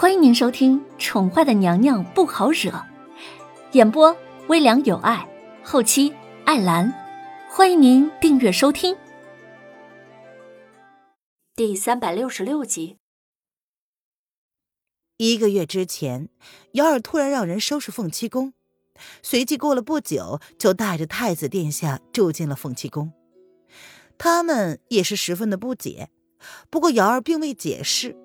欢迎您收听《宠坏的娘娘不好惹》，演播微凉有爱，后期艾兰。欢迎您订阅收听。第三百六十六集。一个月之前，瑶儿突然让人收拾凤栖宫，随即过了不久，就带着太子殿下住进了凤栖宫。他们也是十分的不解，不过瑶儿并未解释。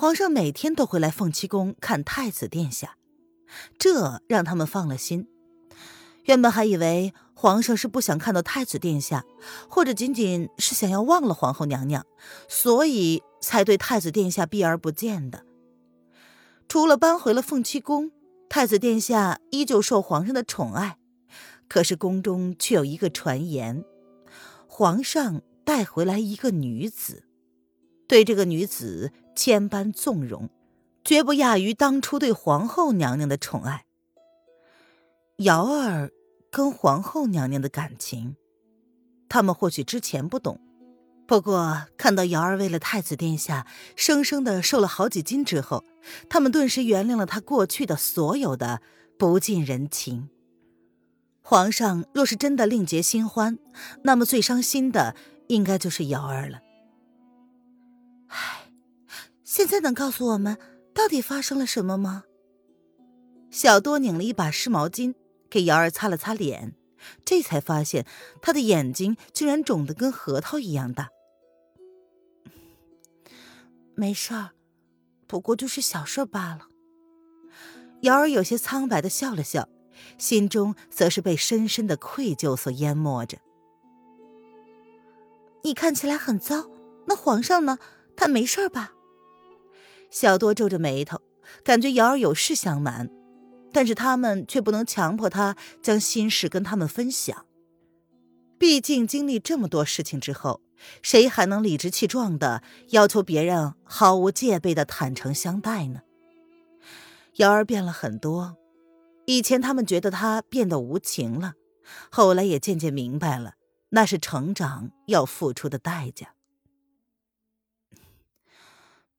皇上每天都会来凤栖宫看太子殿下，这让他们放了心。原本还以为皇上是不想看到太子殿下，或者仅仅是想要忘了皇后娘娘，所以才对太子殿下避而不见的。除了搬回了凤栖宫，太子殿下依旧受皇上的宠爱。可是宫中却有一个传言，皇上带回来一个女子，对这个女子。千般纵容，绝不亚于当初对皇后娘娘的宠爱。瑶儿跟皇后娘娘的感情，他们或许之前不懂，不过看到瑶儿为了太子殿下生生的瘦了好几斤之后，他们顿时原谅了他过去的所有的不近人情。皇上若是真的另结新欢，那么最伤心的应该就是瑶儿了。现在能告诉我们到底发生了什么吗？小多拧了一把湿毛巾给瑶儿擦了擦脸，这才发现他的眼睛竟然肿得跟核桃一样大。没事儿，不过就是小事儿罢了。瑶儿有些苍白的笑了笑，心中则是被深深的愧疚所淹没着。你看起来很糟，那皇上呢？他没事吧？小多皱着眉头，感觉瑶儿有事相瞒，但是他们却不能强迫他将心事跟他们分享。毕竟经历这么多事情之后，谁还能理直气壮的要求别人毫无戒备的坦诚相待呢？瑶儿变了很多，以前他们觉得他变得无情了，后来也渐渐明白了，那是成长要付出的代价。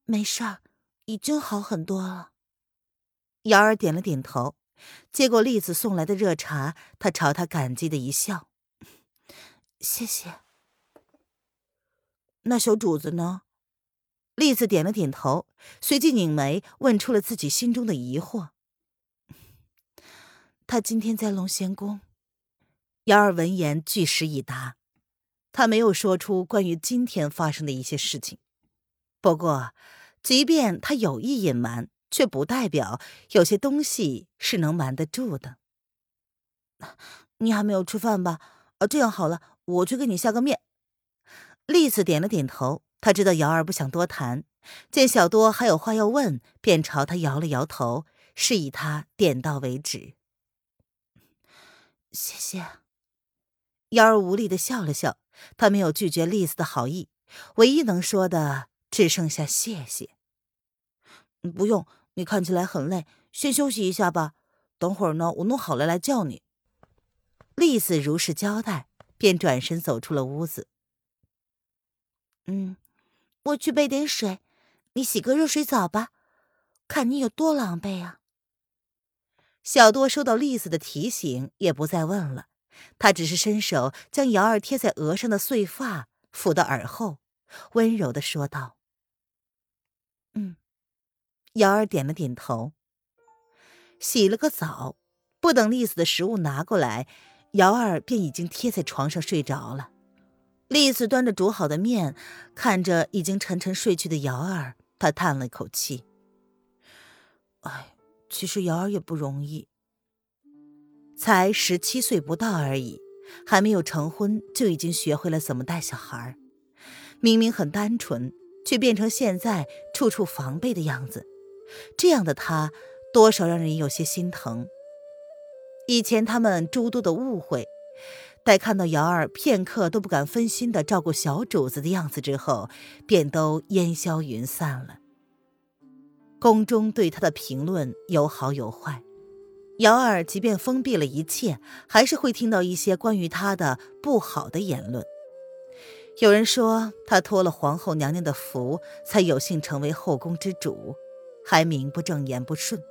没事儿。已经好很多了。瑶儿点了点头，接过栗子送来的热茶，他朝他感激的一笑：“谢谢。”那小主子呢？栗子点了点头，随即拧眉问出了自己心中的疑惑：“他今天在龙贤宫。”瑶儿闻言据实以答，他没有说出关于今天发生的一些事情，不过。即便他有意隐瞒，却不代表有些东西是能瞒得住的。你还没有吃饭吧？呃，这样好了，我去给你下个面。栗子点了点头，他知道瑶儿不想多谈，见小多还有话要问，便朝他摇了摇头，示意他点到为止。谢谢。瑶儿无力的笑了笑，他没有拒绝栗子的好意，唯一能说的。只剩下谢谢。不用，你看起来很累，先休息一下吧。等会儿呢，我弄好了来叫你。丽子如实交代，便转身走出了屋子。嗯，我去备点水，你洗个热水澡吧。看你有多狼狈啊！小多收到丽子的提醒，也不再问了。他只是伸手将瑶儿贴在额上的碎发抚到耳后，温柔的说道。瑶儿点了点头。洗了个澡，不等栗子的食物拿过来，瑶儿便已经贴在床上睡着了。栗子端着煮好的面，看着已经沉沉睡去的瑶儿，他叹了口气：“哎，其实瑶儿也不容易，才十七岁不到而已，还没有成婚就已经学会了怎么带小孩，明明很单纯。”却变成现在处处防备的样子，这样的他多少让人有些心疼。以前他们诸多的误会，待看到瑶儿片刻都不敢分心的照顾小主子的样子之后，便都烟消云散了。宫中对他的评论有好有坏，瑶儿即便封闭了一切，还是会听到一些关于他的不好的言论。有人说他托了皇后娘娘的福，才有幸成为后宫之主，还名不正言不顺，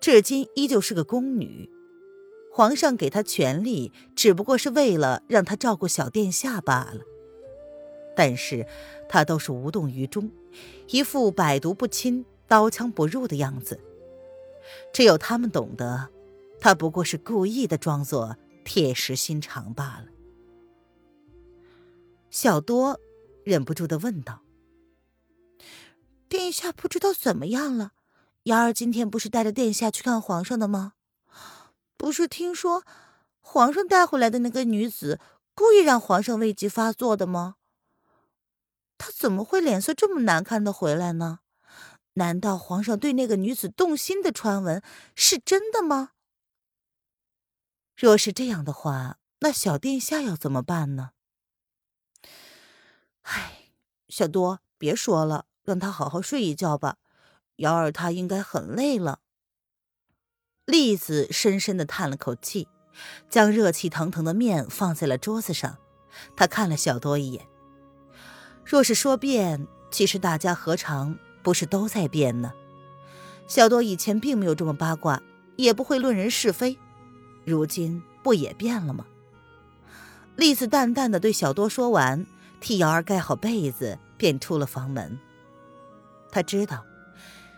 至今依旧是个宫女。皇上给她权力，只不过是为了让她照顾小殿下罢了。但是她都是无动于衷，一副百毒不侵、刀枪不入的样子。只有他们懂得，她不过是故意的，装作铁石心肠罢了。小多忍不住的问道：“殿下不知道怎么样了？瑶儿今天不是带着殿下去看皇上的吗？不是听说皇上带回来的那个女子故意让皇上胃疾发作的吗？他怎么会脸色这么难看的回来呢？难道皇上对那个女子动心的传闻是真的吗？若是这样的话，那小殿下要怎么办呢？”唉，小多，别说了，让他好好睡一觉吧。瑶儿她应该很累了。栗子深深的叹了口气，将热气腾腾的面放在了桌子上。他看了小多一眼。若是说变，其实大家何尝不是都在变呢？小多以前并没有这么八卦，也不会论人是非，如今不也变了吗？栗子淡淡的对小多说完。替瑶儿盖好被子，便出了房门。他知道，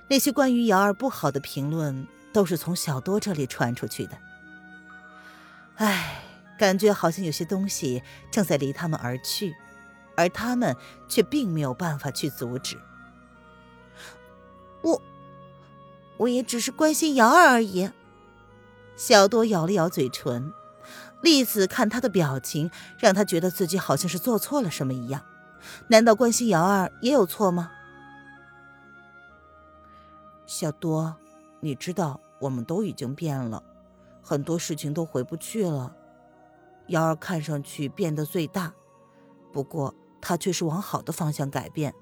那些关于瑶儿不好的评论都是从小多这里传出去的。唉，感觉好像有些东西正在离他们而去，而他们却并没有办法去阻止。我，我也只是关心瑶儿而已。小多咬了咬嘴唇。栗子看他的表情，让他觉得自己好像是做错了什么一样。难道关心瑶儿也有错吗？小多，你知道我们都已经变了，很多事情都回不去了。瑶儿看上去变得最大，不过她却是往好的方向改变。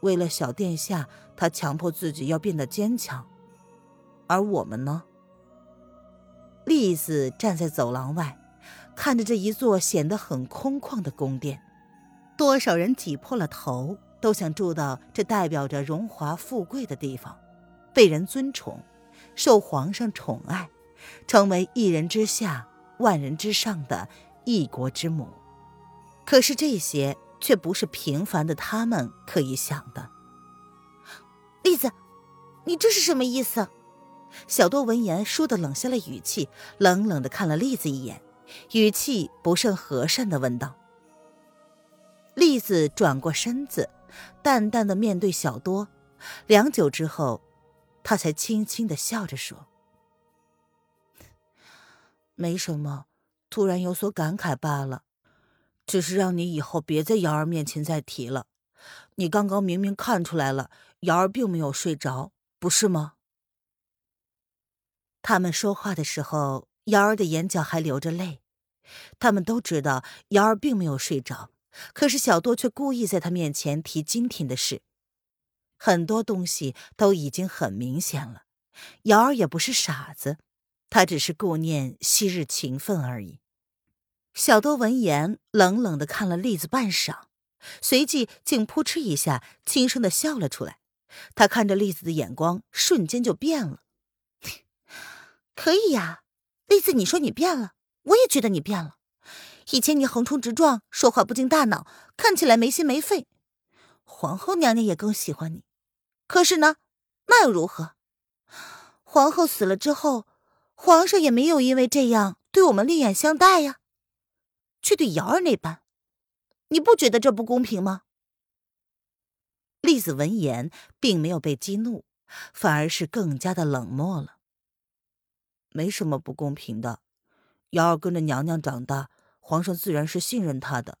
为了小殿下，她强迫自己要变得坚强。而我们呢？栗子站在走廊外。看着这一座显得很空旷的宫殿，多少人挤破了头，都想住到这代表着荣华富贵的地方，被人尊崇，受皇上宠爱，成为一人之下、万人之上的一国之母。可是这些却不是平凡的他们可以想的。栗子，你这是什么意思？小多闻言，倏地冷下了语气，冷冷地看了栗子一眼。语气不甚和善的问道。栗子转过身子，淡淡的面对小多，良久之后，他才轻轻的笑着说：“没什么，突然有所感慨罢了，只是让你以后别在瑶儿面前再提了。你刚刚明明看出来了，瑶儿并没有睡着，不是吗？”他们说话的时候。瑶儿的眼角还流着泪，他们都知道瑶儿并没有睡着，可是小多却故意在他面前提今天的事，很多东西都已经很明显了。瑶儿也不是傻子，他只是顾念昔日情分而已。小多闻言，冷冷的看了栗子半晌，随即竟扑哧一下轻声的笑了出来。他看着栗子的眼光瞬间就变了，可以呀。栗子，你说你变了，我也觉得你变了。以前你横冲直撞，说话不经大脑，看起来没心没肺。皇后娘娘也更喜欢你，可是呢，那又如何？皇后死了之后，皇上也没有因为这样对我们另眼相待呀，却对瑶儿那般。你不觉得这不公平吗？栗子闻言，并没有被激怒，反而是更加的冷漠了。没什么不公平的，瑶儿跟着娘娘长大，皇上自然是信任她的，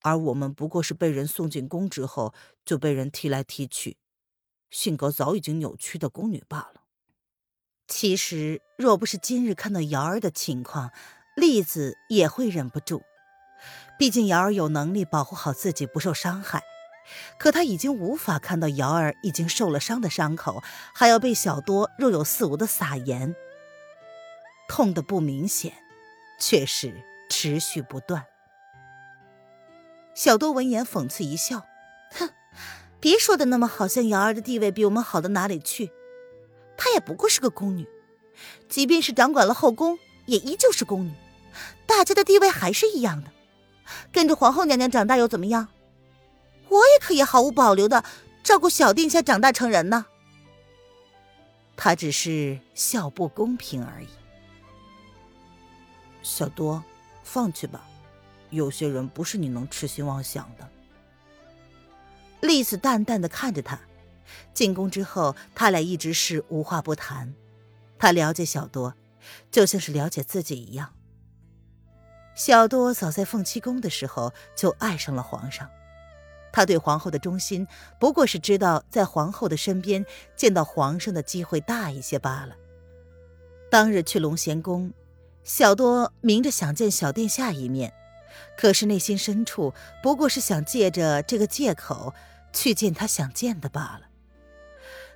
而我们不过是被人送进宫之后就被人踢来踢去，性格早已经扭曲的宫女罢了。其实，若不是今日看到瑶儿的情况，栗子也会忍不住。毕竟瑶儿有能力保护好自己不受伤害，可她已经无法看到瑶儿已经受了伤的伤口，还要被小多若有似无的撒盐。痛的不明显，却是持续不断。小多闻言讽刺一笑：“哼，别说的那么好像瑶儿的地位比我们好到哪里去，她也不过是个宫女，即便是掌管了后宫，也依旧是宫女，大家的地位还是一样的。跟着皇后娘娘长大又怎么样？我也可以毫无保留的照顾小殿下长大成人呢。他只是笑不公平而已。小多，放弃吧，有些人不是你能痴心妄想的。丽子淡淡的看着他，进宫之后，他俩一直是无话不谈。他了解小多，就像是了解自己一样。小多早在凤栖宫的时候就爱上了皇上。他对皇后的忠心，不过是知道在皇后的身边见到皇上的机会大一些罢了。当日去龙贤宫，小多明着想见小殿下一面，可是内心深处不过是想借着这个借口去见他想见的罢了。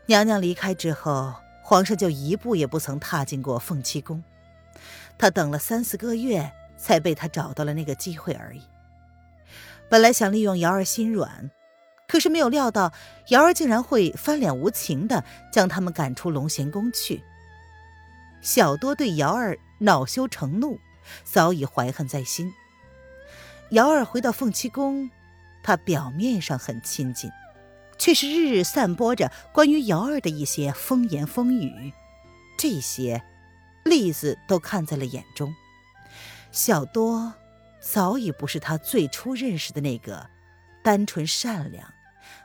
娘娘离开之后，皇上就一步也不曾踏进过凤栖宫，他等了三四个月，才被他找到了那个机会而已。本来想利用瑶儿心软，可是没有料到瑶儿竟然会翻脸无情的将他们赶出龙贤宫去。小多对瑶儿恼羞成怒，早已怀恨在心。瑶儿回到凤栖宫，他表面上很亲近，却是日日散播着关于瑶儿的一些风言风语，这些例子都看在了眼中。小多。早已不是他最初认识的那个单纯善良、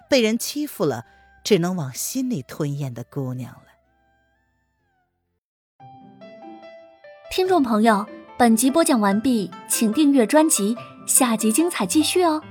被人欺负了只能往心里吞咽的姑娘了。听众朋友，本集播讲完毕，请订阅专辑，下集精彩继续哦。